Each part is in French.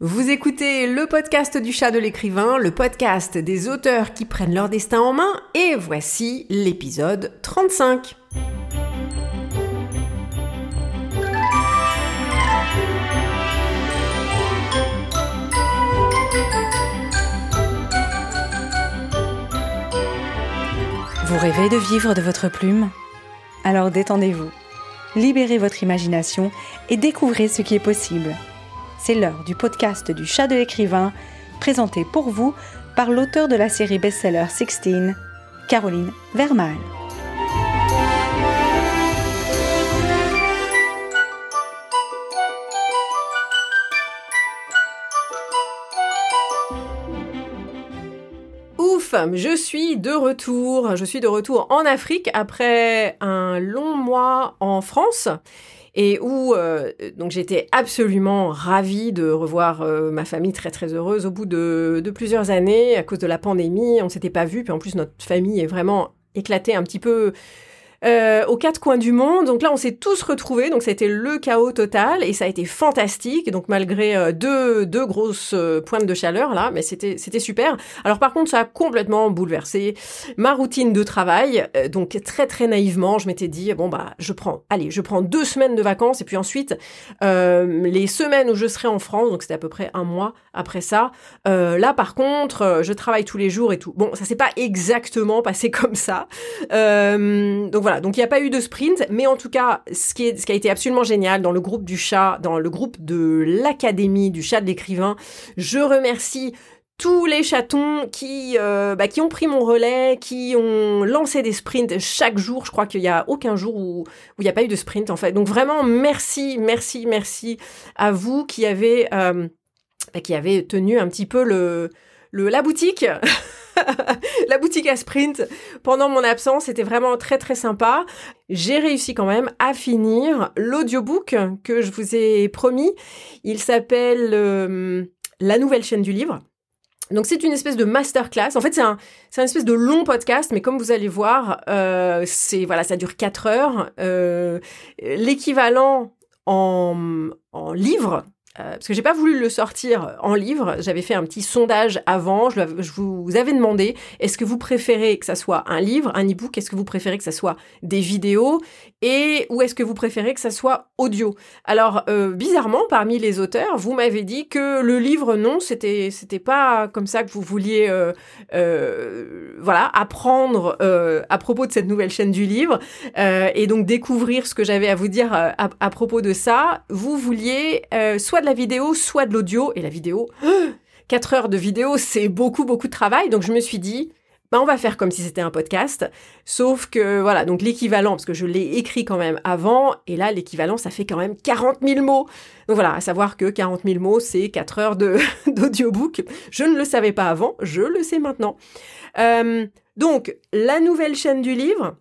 Vous écoutez le podcast du chat de l'écrivain, le podcast des auteurs qui prennent leur destin en main, et voici l'épisode 35. Vous rêvez de vivre de votre plume? Alors détendez-vous, libérez votre imagination et découvrez ce qui est possible c'est l'heure du podcast du chat de l'écrivain, présenté pour vous par l'auteur de la série best-seller 16, Caroline Vermal. Ouf, je suis de retour. Je suis de retour en Afrique après un long mois en France et où euh, donc j'étais absolument ravie de revoir euh, ma famille très très heureuse au bout de, de, plusieurs années à cause de la pandémie. On s'était pas vu, puis en plus notre famille est vraiment éclatée un petit peu euh, aux quatre coins du monde. Donc là, on s'est tous retrouvés. Donc ça a été le chaos total et ça a été fantastique. Donc malgré euh, deux, deux grosses euh, pointes de chaleur là, mais c'était super. Alors par contre, ça a complètement bouleversé ma routine de travail. donc très très naïvement, je m'étais dit bon bah je prends, allez, je prends deux semaines de vacances et puis ensuite les semaines où je serai en France. Donc c'était à peu près un mois après ça. là par contre, je travaille tous les jours et tout. Bon, ça s'est pas exactement passé comme ça. donc voilà donc il n'y a pas eu de sprint, mais en tout cas, ce qui, a été absolument génial dans le groupe du chat, dans le groupe de l'académie du chat de l'écrivain, je remercie tous les chatons qui, euh, bah, ont pris mon relais, qui ont lancé des sprints chaque jour. Je crois qu'il n'y a aucun jour où il n'y a pas eu de sprint en fait. Donc vraiment merci, merci, merci à vous qui avez, euh, bah, qui avez tenu un petit peu le, la boutique. la boutique à sprint pendant mon absence. C'était vraiment très très sympa. J'ai réussi quand même à finir l'audiobook que je vous ai promis. Il s'appelle euh, La nouvelle chaîne du livre. Donc c'est une espèce de masterclass. En fait, c'est un, c'est une espèce de long podcast, mais comme vous allez voir, euh, c'est voilà, ça dure 4 heures. Euh, l'équivalent en, en livre, euh, parce que j'ai pas voulu le sortir en livre, j'avais fait un petit sondage avant, je, vous avais demandé est-ce que vous préférez que ça soit un livre, un e-book, est-ce que vous préférez que ça soit des vidéos? Et ou est-ce que vous préférez que ça soit audio? Alors euh, bizarrement parmi les auteurs, vous m'avez dit que le livre non, c'était c'était pas comme ça que vous vouliez euh, voilà apprendre à propos de cette nouvelle chaîne du livre. Et donc découvrir ce que j'avais à vous dire à, à, propos de ça. Vous vouliez soit la vidéo, soit de l'audio. Et la vidéo, 4 heures de vidéo, c'est beaucoup, beaucoup de travail. Donc je me suis dit, bah, on va faire comme si c'était un podcast. Sauf que, voilà, donc l'équivalent, parce que je l'ai écrit quand même avant, et là, l'équivalent, ça fait quand même 40 000 mots. Donc voilà, à savoir que 40 000 mots, c'est 4 heures d'audiobook. Je ne le savais pas avant, je le sais maintenant. Euh, donc, la nouvelle chaîne du livre,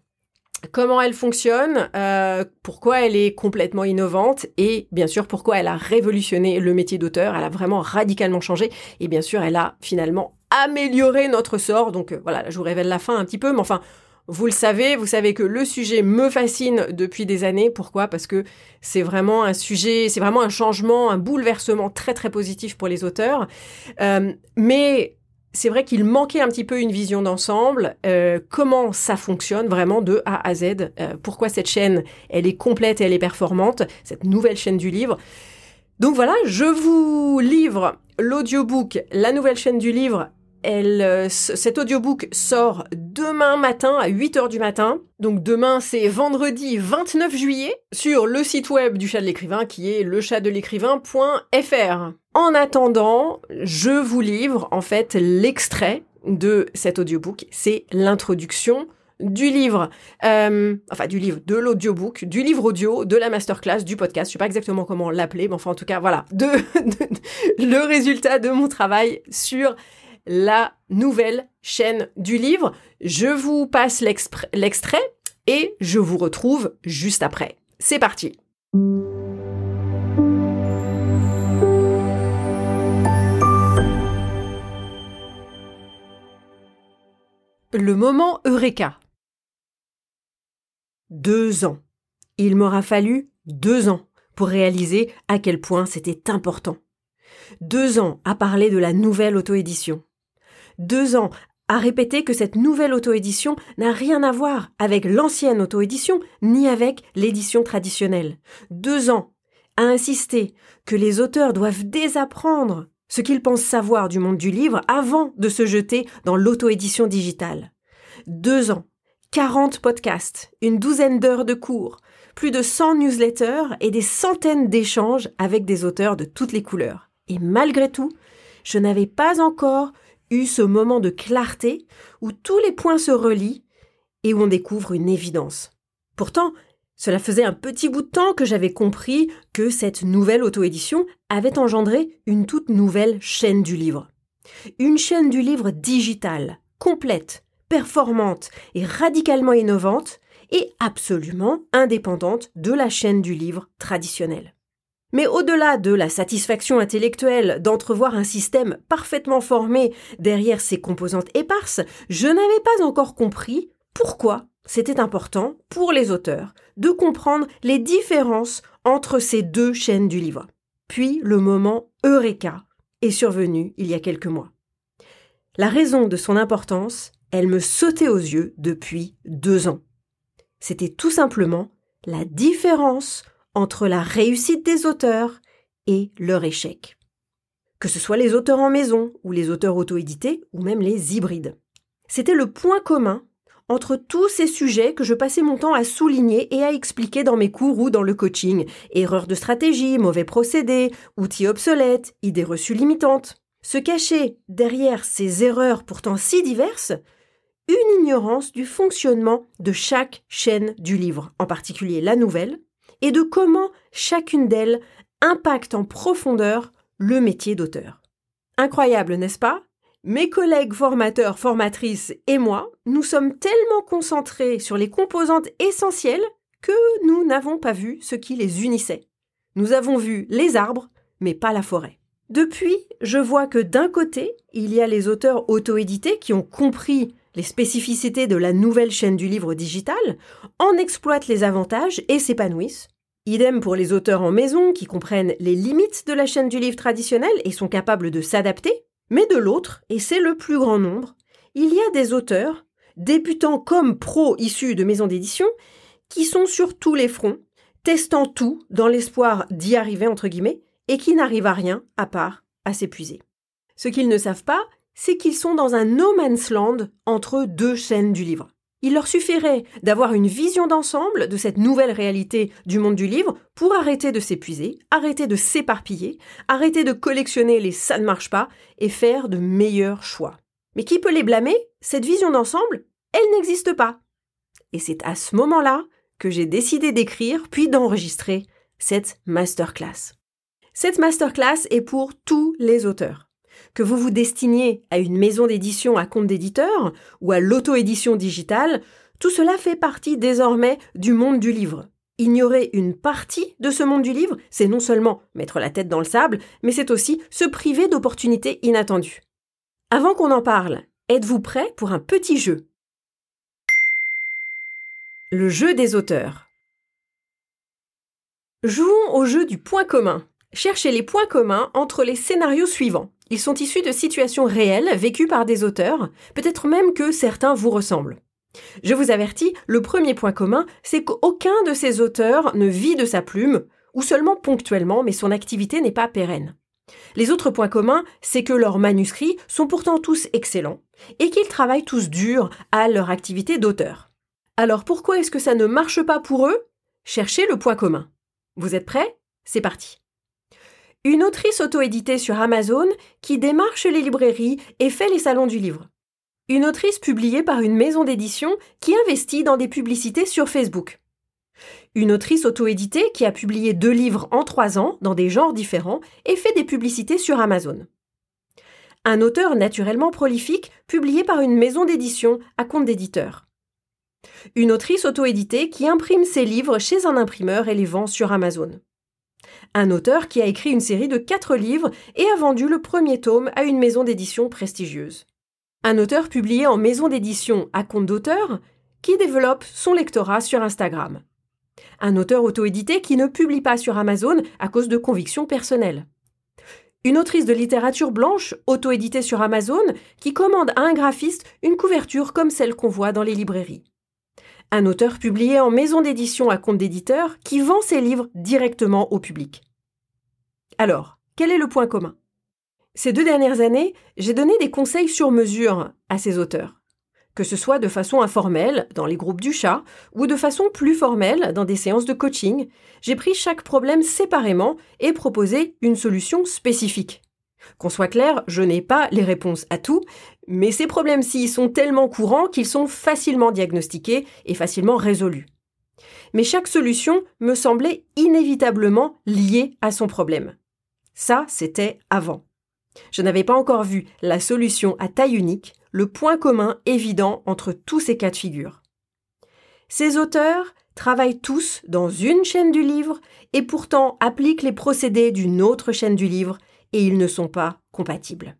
comment elle fonctionne, euh, pourquoi elle est complètement innovante et bien sûr pourquoi elle a révolutionné le métier d'auteur, elle a vraiment radicalement changé et bien sûr elle a finalement amélioré notre sort. Donc euh, voilà, je vous révèle la fin un petit peu, mais enfin vous le savez, vous savez que le sujet me fascine depuis des années. Pourquoi? Parce que c'est vraiment un sujet, c'est vraiment un changement, un bouleversement très très positif pour les auteurs. Euh, mais c'est vrai qu'il manquait un petit peu une vision d'ensemble, euh, comment ça fonctionne vraiment de A à Z, euh, pourquoi cette chaîne, elle est complète et elle est performante, cette nouvelle chaîne du livre? Donc voilà, je vous livre l'audiobook, la nouvelle chaîne du livre. Euh, cet audiobook sort demain matin à 8h du matin. Donc demain, c'est vendredi 29 juillet sur le site web du chat de l'écrivain qui est lechatdelécrivain.fr. En attendant, je vous livre en fait l'extrait de cet audiobook. C'est l'introduction du livre, euh, enfin du livre, de l'audiobook, du livre audio, de la masterclass, du podcast. Je sais pas exactement comment l'appeler, mais enfin en tout cas voilà, le résultat de mon travail sur la nouvelle chaîne du livre. Je vous passe l'extrait et je vous retrouve juste après. C'est parti. Le moment Eureka. Deux ans. Il m'aura fallu deux ans pour réaliser à quel point c'était important. Deux ans à parler de la nouvelle auto-édition. Deux ans à répéter que cette nouvelle auto-édition n'a rien à voir avec l'ancienne auto-édition ni avec l'édition traditionnelle. Deux ans à insister que les auteurs doivent désapprendre ce qu'ils pensent savoir du monde du livre avant de se jeter dans l'auto-édition digitale. Deux ans, 40 podcasts, une douzaine d'heures de cours, plus de 100 newsletters et des centaines d'échanges avec des auteurs de toutes les couleurs. Et malgré tout, je n'avais pas encore eu ce moment de clarté où tous les points se relient et où on découvre une évidence. Pourtant, cela faisait un petit bout de temps que j'avais compris que cette nouvelle auto-édition avait engendré une toute nouvelle chaîne du livre. Une chaîne du livre digitale, complète, performante et radicalement innovante, et absolument indépendante de la chaîne du livre traditionnelle. Mais au-delà de la satisfaction intellectuelle d'entrevoir un système parfaitement formé derrière ces composantes éparses, je n'avais pas encore compris pourquoi c'était important pour les auteurs de comprendre les différences entre ces deux chaînes du livre. Puis le moment Eureka est survenu il y a quelques mois. La raison de son importance, elle me sautait aux yeux depuis deux ans. C'était tout simplement la différence entre la réussite des auteurs et leur échec. Que ce soit les auteurs en maison ou les auteurs auto-édités ou même les hybrides. C'était le point commun entre tous ces sujets que je passais mon temps à souligner et à expliquer dans mes cours ou dans le coaching. Erreurs de stratégie, mauvais procédés, outils obsolètes, idées reçues limitantes. Se cacher derrière ces erreurs pourtant si diverses, une ignorance du fonctionnement de chaque chaîne du livre, en particulier la nouvelle, et de comment chacune d'elles impacte en profondeur le métier d'auteur. Incroyable, n'est-ce pas? Mes collègues formateurs, formatrices et moi, nous sommes tellement concentrés sur les composantes essentielles que nous n'avons pas vu ce qui les unissait. Nous avons vu les arbres, mais pas la forêt. Depuis, je vois que d'un côté, il y a les auteurs auto-édités qui ont compris les spécificités de la nouvelle chaîne du livre digital, en exploitent les avantages et s'épanouissent. Idem pour les auteurs en maison qui comprennent les limites de la chaîne du livre traditionnel et sont capables de s'adapter mais de l'autre, et c'est le plus grand nombre, il y a des auteurs, débutants comme pros issus de maisons d'édition, qui sont sur tous les fronts, testant tout dans l'espoir d'y arriver entre guillemets, et qui n'arrivent à rien à part à s'épuiser. Ce qu'ils ne savent pas, c'est qu'ils sont dans un no man's land entre deux chaînes du livre. Il leur suffirait d'avoir une vision d'ensemble de cette nouvelle réalité du monde du livre pour arrêter de s'épuiser, arrêter de s'éparpiller, arrêter de collectionner les ça ne marche pas et faire de meilleurs choix. Mais qui peut les blâmer? Cette vision d'ensemble, elle n'existe pas. Et c'est à ce moment-là que j'ai décidé d'écrire puis d'enregistrer cette masterclass. Cette masterclass est pour tous les auteurs que vous vous destiniez à une maison d'édition à compte d'éditeur ou à l'auto-édition digitale, tout cela fait partie désormais du monde du livre. Ignorer une partie de ce monde du livre, c'est non seulement mettre la tête dans le sable, mais c'est aussi se priver d'opportunités inattendues. Avant qu'on en parle, êtes-vous prêt pour un petit jeu? Le jeu des auteurs. Jouons au jeu du point commun. Cherchez les points communs entre les scénarios suivants. Ils sont issus de situations réelles vécues par des auteurs, peut-être même que certains vous ressemblent. Je vous avertis, le premier point commun, c'est qu'aucun de ces auteurs ne vit de sa plume, ou seulement ponctuellement, mais son activité n'est pas pérenne. Les autres points communs, c'est que leurs manuscrits sont pourtant tous excellents, et qu'ils travaillent tous dur à leur activité d'auteur. Alors pourquoi est-ce que ça ne marche pas pour eux? Cherchez le point commun. Vous êtes prêts? C'est parti. Une autrice auto-éditée sur Amazon qui démarche les librairies et fait les salons du livre. Une autrice publiée par une maison d'édition qui investit dans des publicités sur Facebook. Une autrice auto-éditée qui a publié deux livres en trois ans dans des genres différents et fait des publicités sur Amazon. Un auteur naturellement prolifique publié par une maison d'édition à compte d'éditeur. Une autrice auto-éditée qui imprime ses livres chez un imprimeur et les vend sur Amazon un auteur qui a écrit une série de quatre livres et a vendu le premier tome à une maison d'édition prestigieuse. Un auteur publié en maison d'édition à compte d'auteur qui développe son lectorat sur Instagram. Un auteur auto-édité qui ne publie pas sur Amazon à cause de convictions personnelles. Une autrice de littérature blanche, auto-éditée sur Amazon, qui commande à un graphiste une couverture comme celle qu'on voit dans les librairies. Un auteur publié en maison d'édition à compte d'éditeur qui vend ses livres directement au public. Alors, quel est le point commun? Ces deux dernières années, j'ai donné des conseils sur mesure à ces auteurs que ce soit de façon informelle dans les groupes du chat ou de façon plus formelle dans des séances de coaching, j'ai pris chaque problème séparément et proposé une solution spécifique. Qu'on soit clair, je n'ai pas les réponses à tout, mais ces problèmes-ci sont tellement courants qu'ils sont facilement diagnostiqués et facilement résolus. Mais chaque solution me semblait inévitablement liée à son problème. Ça, c'était avant. Je n'avais pas encore vu la solution à taille unique le point commun évident entre tous ces cas de figure. Ces auteurs travaillent tous dans une chaîne du livre et pourtant appliquent les procédés d'une autre chaîne du livre et ils ne sont pas compatibles.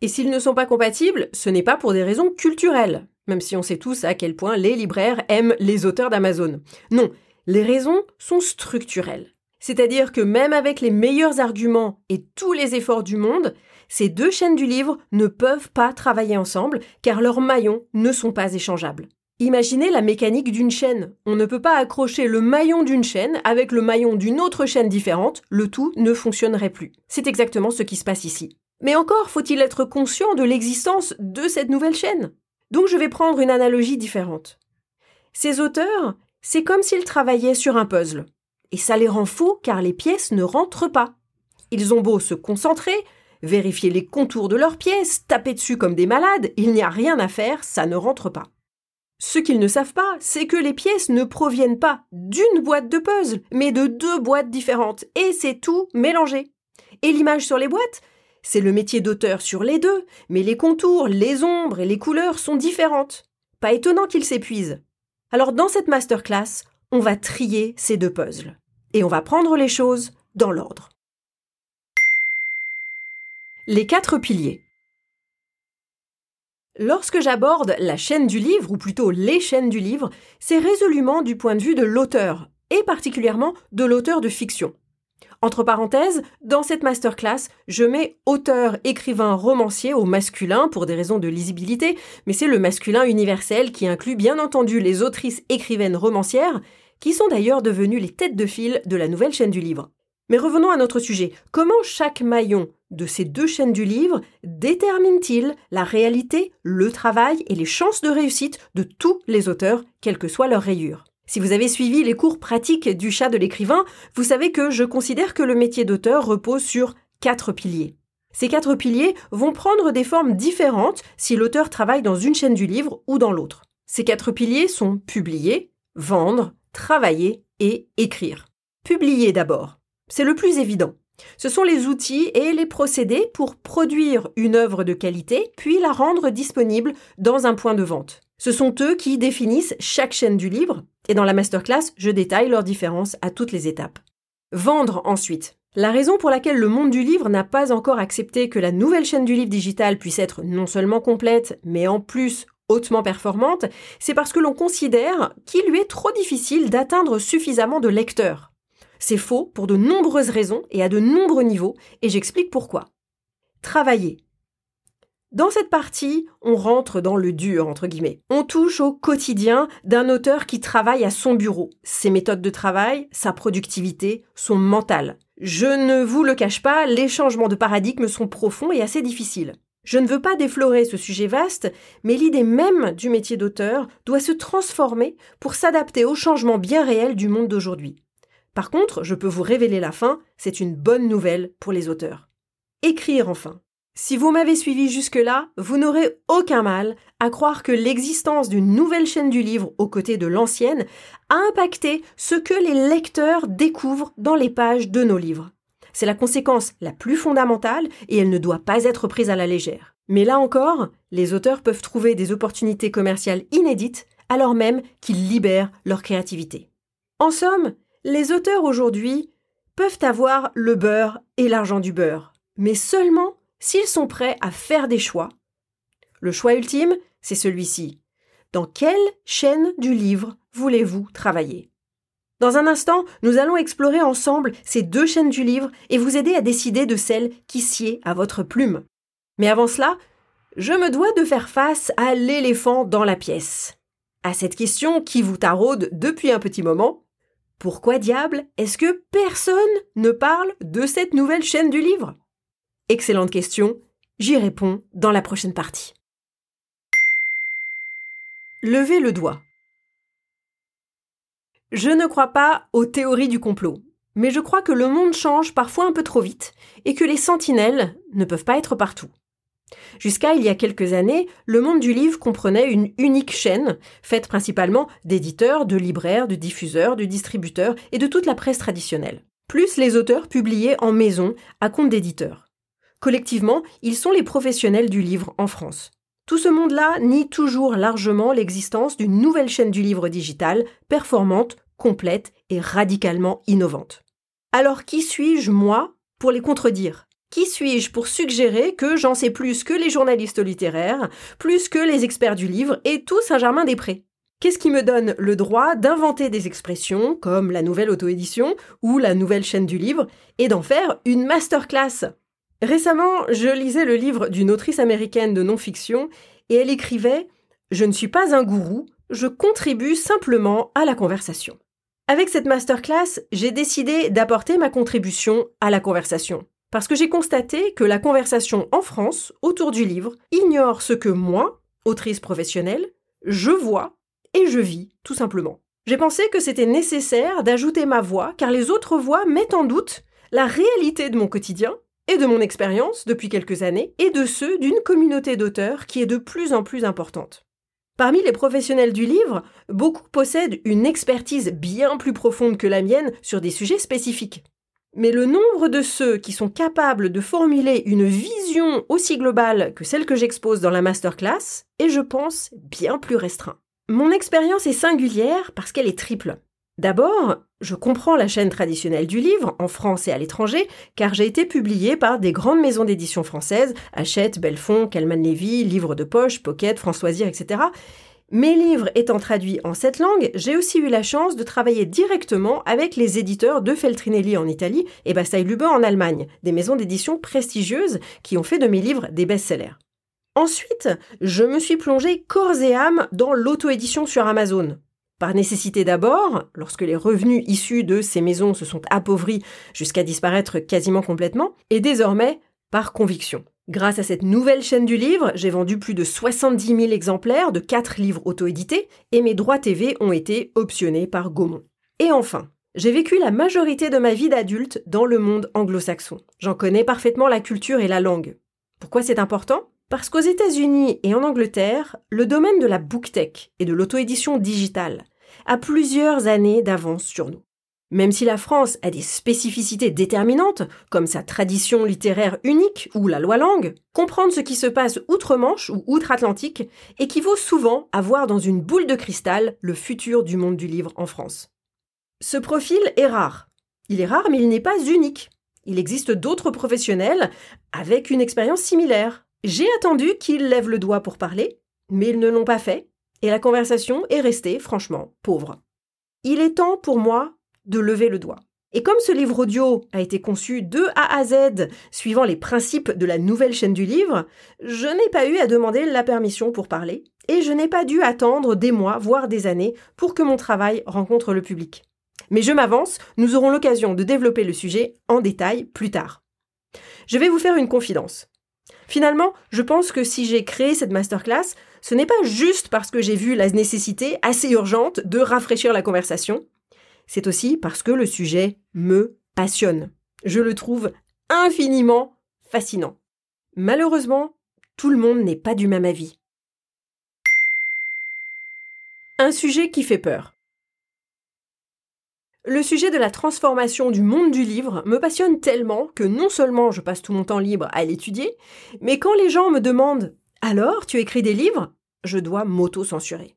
Et s'ils ne sont pas compatibles, ce n'est pas pour des raisons culturelles, même si on sait tous à quel point les libraires aiment les auteurs d'Amazon. Non, les raisons sont structurelles. C'est-à-dire que même avec les meilleurs arguments et tous les efforts du monde, ces deux chaînes du livre ne peuvent pas travailler ensemble car leurs maillons ne sont pas échangeables. Imaginez la mécanique d'une chaîne. On ne peut pas accrocher le maillon d'une chaîne avec le maillon d'une autre chaîne différente, le tout ne fonctionnerait plus. C'est exactement ce qui se passe ici. Mais encore faut-il être conscient de l'existence de cette nouvelle chaîne? Donc je vais prendre une analogie différente. Ces auteurs, c'est comme s'ils travaillaient sur un puzzle. Et ça les rend fous car les pièces ne rentrent pas. Ils ont beau se concentrer, vérifier les contours de leurs pièces, taper dessus comme des malades, il n'y a rien à faire, ça ne rentre pas. Ce qu'ils ne savent pas, c'est que les pièces ne proviennent pas d'une boîte de puzzle, mais de deux boîtes différentes, et c'est tout mélangé. Et l'image sur les boîtes, c'est le métier d'auteur sur les deux, mais les contours, les ombres et les couleurs sont différentes. Pas étonnant qu'ils s'épuisent. Alors dans cette masterclass, on va trier ces deux puzzles. Et on va prendre les choses dans l'ordre. Les quatre piliers. Lorsque j'aborde la chaîne du livre, ou plutôt les chaînes du livre, c'est résolument du point de vue de l'auteur, et particulièrement de l'auteur de fiction. Entre parenthèses, dans cette masterclass, je mets auteur, écrivain, romancier au masculin pour des raisons de lisibilité, mais c'est le masculin universel qui inclut bien entendu les autrices, écrivaines, romancières, qui sont d'ailleurs devenues les têtes de file de la nouvelle chaîne du livre. Mais revenons à notre sujet. Comment chaque maillon de ces deux chaînes du livre détermine-t-il la réalité, le travail et les chances de réussite de tous les auteurs, quelle que soit leur rayure? Si vous avez suivi les cours pratiques du chat de l'écrivain, vous savez que je considère que le métier d'auteur repose sur quatre piliers. Ces quatre piliers vont prendre des formes différentes si l'auteur travaille dans une chaîne du livre ou dans l'autre. Ces quatre piliers sont publier, vendre, travailler et écrire. Publier d'abord. C'est le plus évident. Ce sont les outils et les procédés pour produire une œuvre de qualité, puis la rendre disponible dans un point de vente. Ce sont eux qui définissent chaque chaîne du livre, et dans la masterclass, je détaille leurs différences à toutes les étapes. Vendre ensuite. La raison pour laquelle le monde du livre n'a pas encore accepté que la nouvelle chaîne du livre digital puisse être non seulement complète, mais en plus hautement performante, c'est parce que l'on considère qu'il lui est trop difficile d'atteindre suffisamment de lecteurs. C'est faux pour de nombreuses raisons et à de nombreux niveaux, et j'explique pourquoi. Travailler. Dans cette partie, on rentre dans le dur, entre guillemets. On touche au quotidien d'un auteur qui travaille à son bureau, ses méthodes de travail, sa productivité, son mental. Je ne vous le cache pas, les changements de paradigme sont profonds et assez difficiles. Je ne veux pas déflorer ce sujet vaste, mais l'idée même du métier d'auteur doit se transformer pour s'adapter aux changements bien réels du monde d'aujourd'hui. Par contre, je peux vous révéler la fin, c'est une bonne nouvelle pour les auteurs. Écrire enfin. Si vous m'avez suivi jusque-là, vous n'aurez aucun mal à croire que l'existence d'une nouvelle chaîne du livre aux côtés de l'ancienne a impacté ce que les lecteurs découvrent dans les pages de nos livres. C'est la conséquence la plus fondamentale et elle ne doit pas être prise à la légère. Mais là encore, les auteurs peuvent trouver des opportunités commerciales inédites alors même qu'ils libèrent leur créativité. En somme, les auteurs aujourd'hui peuvent avoir le beurre et l'argent du beurre, mais seulement s'ils sont prêts à faire des choix. Le choix ultime, c'est celui-ci. Dans quelle chaîne du livre voulez-vous travailler? Dans un instant, nous allons explorer ensemble ces deux chaînes du livre et vous aider à décider de celle qui sied à votre plume. Mais avant cela, je me dois de faire face à l'éléphant dans la pièce. À cette question qui vous taraude depuis un petit moment. Pourquoi diable est-ce que personne ne parle de cette nouvelle chaîne du livre? Excellente question, j'y réponds dans la prochaine partie. Levez le doigt. Je ne crois pas aux théories du complot, mais je crois que le monde change parfois un peu trop vite et que les sentinelles ne peuvent pas être partout. Jusqu'à il y a quelques années, le monde du livre comprenait une unique chaîne, faite principalement d'éditeurs, de libraires, de diffuseurs, de distributeurs et de toute la presse traditionnelle, plus les auteurs publiés en maison à compte d'éditeurs. Collectivement, ils sont les professionnels du livre en France. Tout ce monde-là nie toujours largement l'existence d'une nouvelle chaîne du livre digital, performante, complète et radicalement innovante. Alors qui suis-je, moi, pour les contredire? Qui suis-je pour suggérer que j'en sais plus que les journalistes littéraires, plus que les experts du livre et tout Saint-Germain-des-Prés Qu'est-ce qui me donne le droit d'inventer des expressions comme la nouvelle auto-édition ou la nouvelle chaîne du livre et d'en faire une masterclass? Récemment, je lisais le livre d'une autrice américaine de non-fiction et elle écrivait Je ne suis pas un gourou, je contribue simplement à la conversation. Avec cette masterclass, j'ai décidé d'apporter ma contribution à la conversation. Parce que j'ai constaté que la conversation en France, autour du livre, ignore ce que moi, autrice professionnelle, je vois et je vis, tout simplement. J'ai pensé que c'était nécessaire d'ajouter ma voix, car les autres voix mettent en doute la réalité de mon quotidien et de mon expérience depuis quelques années, et de ceux d'une communauté d'auteurs qui est de plus en plus importante. Parmi les professionnels du livre, beaucoup possèdent une expertise bien plus profonde que la mienne sur des sujets spécifiques. Mais le nombre de ceux qui sont capables de formuler une vision aussi globale que celle que j'expose dans la masterclass est, je pense, bien plus restreint. Mon expérience est singulière parce qu'elle est triple. D'abord, je comprends la chaîne traditionnelle du livre, en France et à l'étranger, car j'ai été publié par des grandes maisons d'édition françaises, Hachette, Belfond, Calman Lévy, Livres de Poche, Pocket, Françoisir, etc. Mes livres étant traduits en cette langue, j'ai aussi eu la chance de travailler directement avec les éditeurs de Feltrinelli en Italie et Bastei Lube en Allemagne, des maisons d'édition prestigieuses qui ont fait de mes livres des best-sellers. Ensuite, je me suis plongé corps et âme dans l'auto-édition sur Amazon. Par nécessité d'abord, lorsque les revenus issus de ces maisons se sont appauvris jusqu'à disparaître quasiment complètement, et désormais par conviction. Grâce à cette nouvelle chaîne du livre, j'ai vendu plus de 70 000 exemplaires de 4 livres auto-édités et mes droits TV ont été optionnés par Gaumont. Et enfin, j'ai vécu la majorité de ma vie d'adulte dans le monde anglo-saxon. J'en connais parfaitement la culture et la langue. Pourquoi c'est important? Parce qu'aux États-Unis et en Angleterre, le domaine de la booktech et de l'auto-édition digitale a plusieurs années d'avance sur nous. Même si la France a des spécificités déterminantes, comme sa tradition littéraire unique ou la loi langue, comprendre ce qui se passe outre-Manche ou outre-Atlantique équivaut souvent à voir dans une boule de cristal le futur du monde du livre en France. Ce profil est rare. Il est rare, mais il n'est pas unique. Il existe d'autres professionnels avec une expérience similaire. J'ai attendu qu'ils lèvent le doigt pour parler, mais ils ne l'ont pas fait, et la conversation est restée, franchement, pauvre. Il est temps pour moi de lever le doigt. Et comme ce livre audio a été conçu de A à Z suivant les principes de la nouvelle chaîne du livre, je n'ai pas eu à demander la permission pour parler, et je n'ai pas dû attendre des mois, voire des années, pour que mon travail rencontre le public. Mais je m'avance, nous aurons l'occasion de développer le sujet en détail plus tard. Je vais vous faire une confidence. Finalement, je pense que si j'ai créé cette masterclass, ce n'est pas juste parce que j'ai vu la nécessité assez urgente de rafraîchir la conversation, c'est aussi parce que le sujet me passionne. Je le trouve infiniment fascinant. Malheureusement, tout le monde n'est pas du même avis. Un sujet qui fait peur. Le sujet de la transformation du monde du livre me passionne tellement que non seulement je passe tout mon temps libre à l'étudier, mais quand les gens me demandent alors, tu écris des livres? Je dois m'auto-censurer.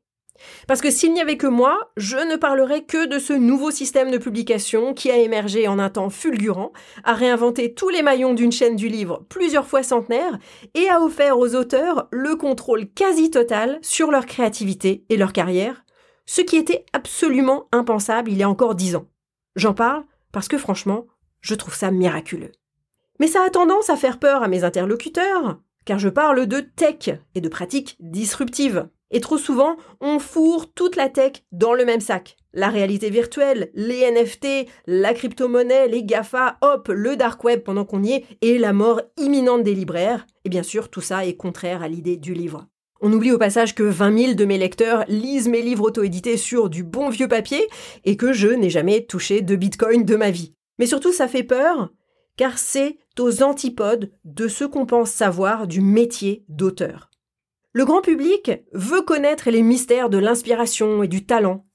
Parce que s'il n'y avait que moi, je ne parlerais que de ce nouveau système de publication qui a émergé en un temps fulgurant, a réinventé tous les maillons d'une chaîne du livre plusieurs fois centenaire et a offert aux auteurs le contrôle quasi total sur leur créativité et leur carrière, ce qui était absolument impensable il y a encore dix ans. J'en parle parce que franchement, je trouve ça miraculeux. Mais ça a tendance à faire peur à mes interlocuteurs, car je parle de tech et de pratiques disruptives. Et trop souvent, on fourre toute la tech dans le même sac. La réalité virtuelle, les NFT, la crypto-monnaie, les GAFA, hop, le dark web pendant qu'on y est, et la mort imminente des libraires. Et bien sûr, tout ça est contraire à l'idée du livre. On oublie au passage que 20 000 de mes lecteurs lisent mes livres auto-édités sur du bon vieux papier et que je n'ai jamais touché de bitcoin de ma vie. Mais surtout, ça fait peur, car c'est aux antipodes de ce qu'on pense savoir du métier d'auteur. Le grand public veut connaître les mystères de l'inspiration et du talent.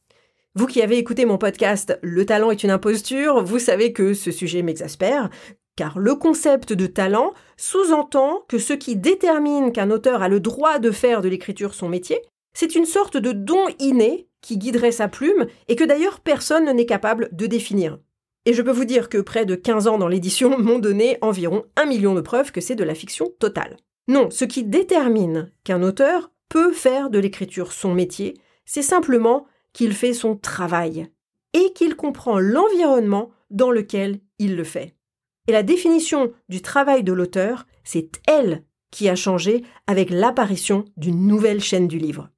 Vous qui avez écouté mon podcast Le talent est une imposture, vous savez que ce sujet m'exaspère, car le concept de talent sous-entend que ce qui détermine qu'un auteur a le droit de faire de l'écriture son métier, c'est une sorte de don inné qui guiderait sa plume et que d'ailleurs personne n'est capable de définir. Et je peux vous dire que près de 15 ans dans l'édition m'ont donné environ un million de preuves que c'est de la fiction totale. Non, ce qui détermine qu'un auteur peut faire de l'écriture son métier, c'est simplement qu'il fait son travail et qu'il comprend l'environnement dans lequel il le fait. Et la définition du travail de l'auteur, c'est elle qui a changé avec l'apparition d'une nouvelle chaîne du livre.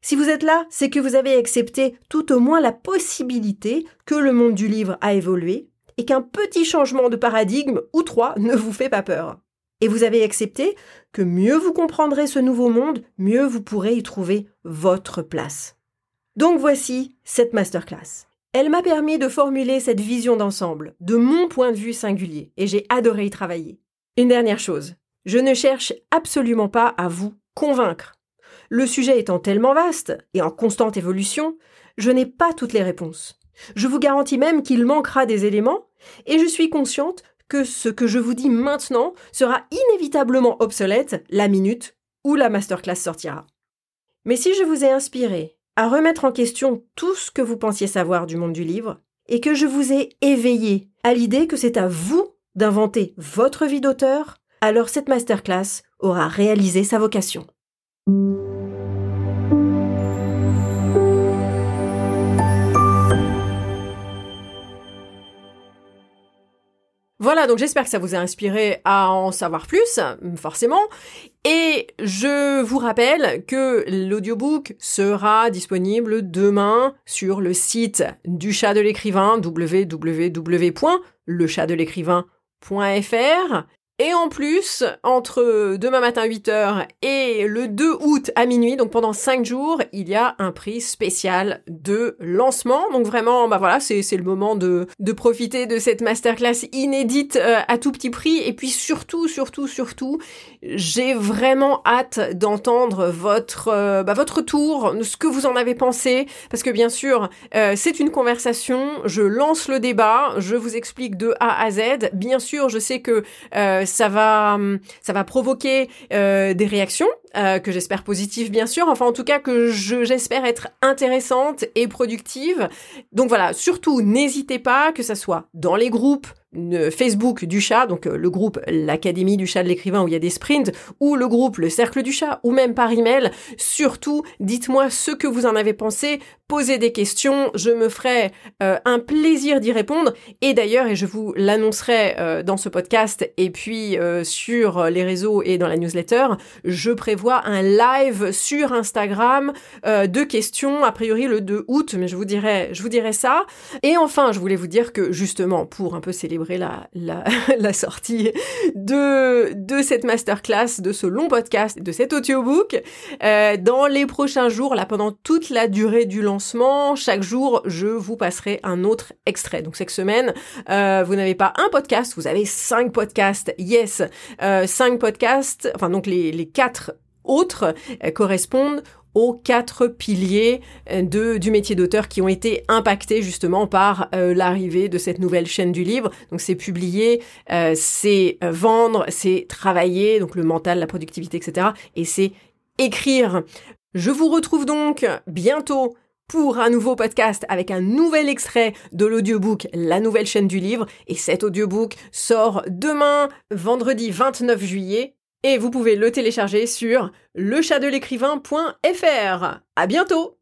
Si vous êtes là, c'est que vous avez accepté tout au moins la possibilité que le monde du livre a évolué et qu'un petit changement de paradigme ou trois ne vous fait pas peur. Et vous avez accepté que mieux vous comprendrez ce nouveau monde, mieux vous pourrez y trouver votre place. Donc voici cette masterclass. Elle m'a permis de formuler cette vision d'ensemble, de mon point de vue singulier, et j'ai adoré y travailler. Une dernière chose, je ne cherche absolument pas à vous convaincre. Le sujet étant tellement vaste et en constante évolution, je n'ai pas toutes les réponses. Je vous garantis même qu'il manquera des éléments, et je suis consciente que ce que je vous dis maintenant sera inévitablement obsolète la minute où la masterclass sortira. Mais si je vous ai inspiré à remettre en question tout ce que vous pensiez savoir du monde du livre, et que je vous ai éveillé à l'idée que c'est à vous d'inventer votre vie d'auteur, alors cette masterclass aura réalisé sa vocation. Voilà, donc j'espère que ça vous a inspiré à en savoir plus, forcément. Et je vous rappelle que l'audiobook sera disponible demain sur le site du chat de l'écrivain www.lechatdelécrivain.fr et en plus, entre demain matin 8h et le 2 août à minuit, donc pendant 5 jours, il y a un prix spécial de lancement. Donc vraiment, bah voilà, c'est, le moment de, de profiter de cette masterclass inédite euh, à tout petit prix. Et puis surtout, surtout, surtout, j'ai vraiment hâte d'entendre votre, euh, bah, votre tour, ce que vous en avez pensé. Parce que bien sûr, euh, c'est une conversation, je lance le débat, je vous explique de A à Z. Bien sûr, je sais que ça va, hum, ça va provoquer euh, des réactions euh, que j'espère positives bien sûr. Enfin, en tout cas que j'espère être intéressante et productive. Donc voilà, surtout n'hésitez pas que ça soit dans les groupes Facebook du chat, donc euh, le groupe l'Académie du chat de l'écrivain où il y a des sprints, ou le groupe le Cercle du chat, ou même par email. Surtout, dites-moi ce que vous en avez pensé, posez des questions, je me ferai euh, un plaisir d'y répondre. Et d'ailleurs, et je vous l'annoncerai dans ce podcast et puis sur les réseaux et dans la newsletter, je prévois un live sur Instagram de questions, a priori le 2 août, mais je vous dirai, je vous dirai ça. Et enfin, je voulais vous dire que justement, pour un peu célébrer la, la, sortie de, de cette masterclass, de ce long podcast, de cet audiobook. Euh, dans les prochains jours, là, pendant toute la durée du lancement, chaque jour, je vous passerai un autre extrait. Donc cette semaine, euh, vous n'avez pas un podcast, vous avez cinq podcasts. Yes, euh, cinq podcasts. Enfin donc les, les quatre autres correspondent aux quatre piliers euh, de, du métier d'auteur qui ont été impactés justement par euh, l'arrivée de cette nouvelle chaîne du livre. Donc c'est publier, euh, c'est vendre, c'est travailler, donc le mental, la productivité, etc. Et c'est écrire. Je vous retrouve donc bientôt pour un nouveau podcast avec un nouvel extrait de l'audiobook La nouvelle chaîne du livre. Et cet audiobook sort demain, vendredi 29 juillet et vous pouvez le télécharger sur lechatdelécrivain.fr. À bientôt!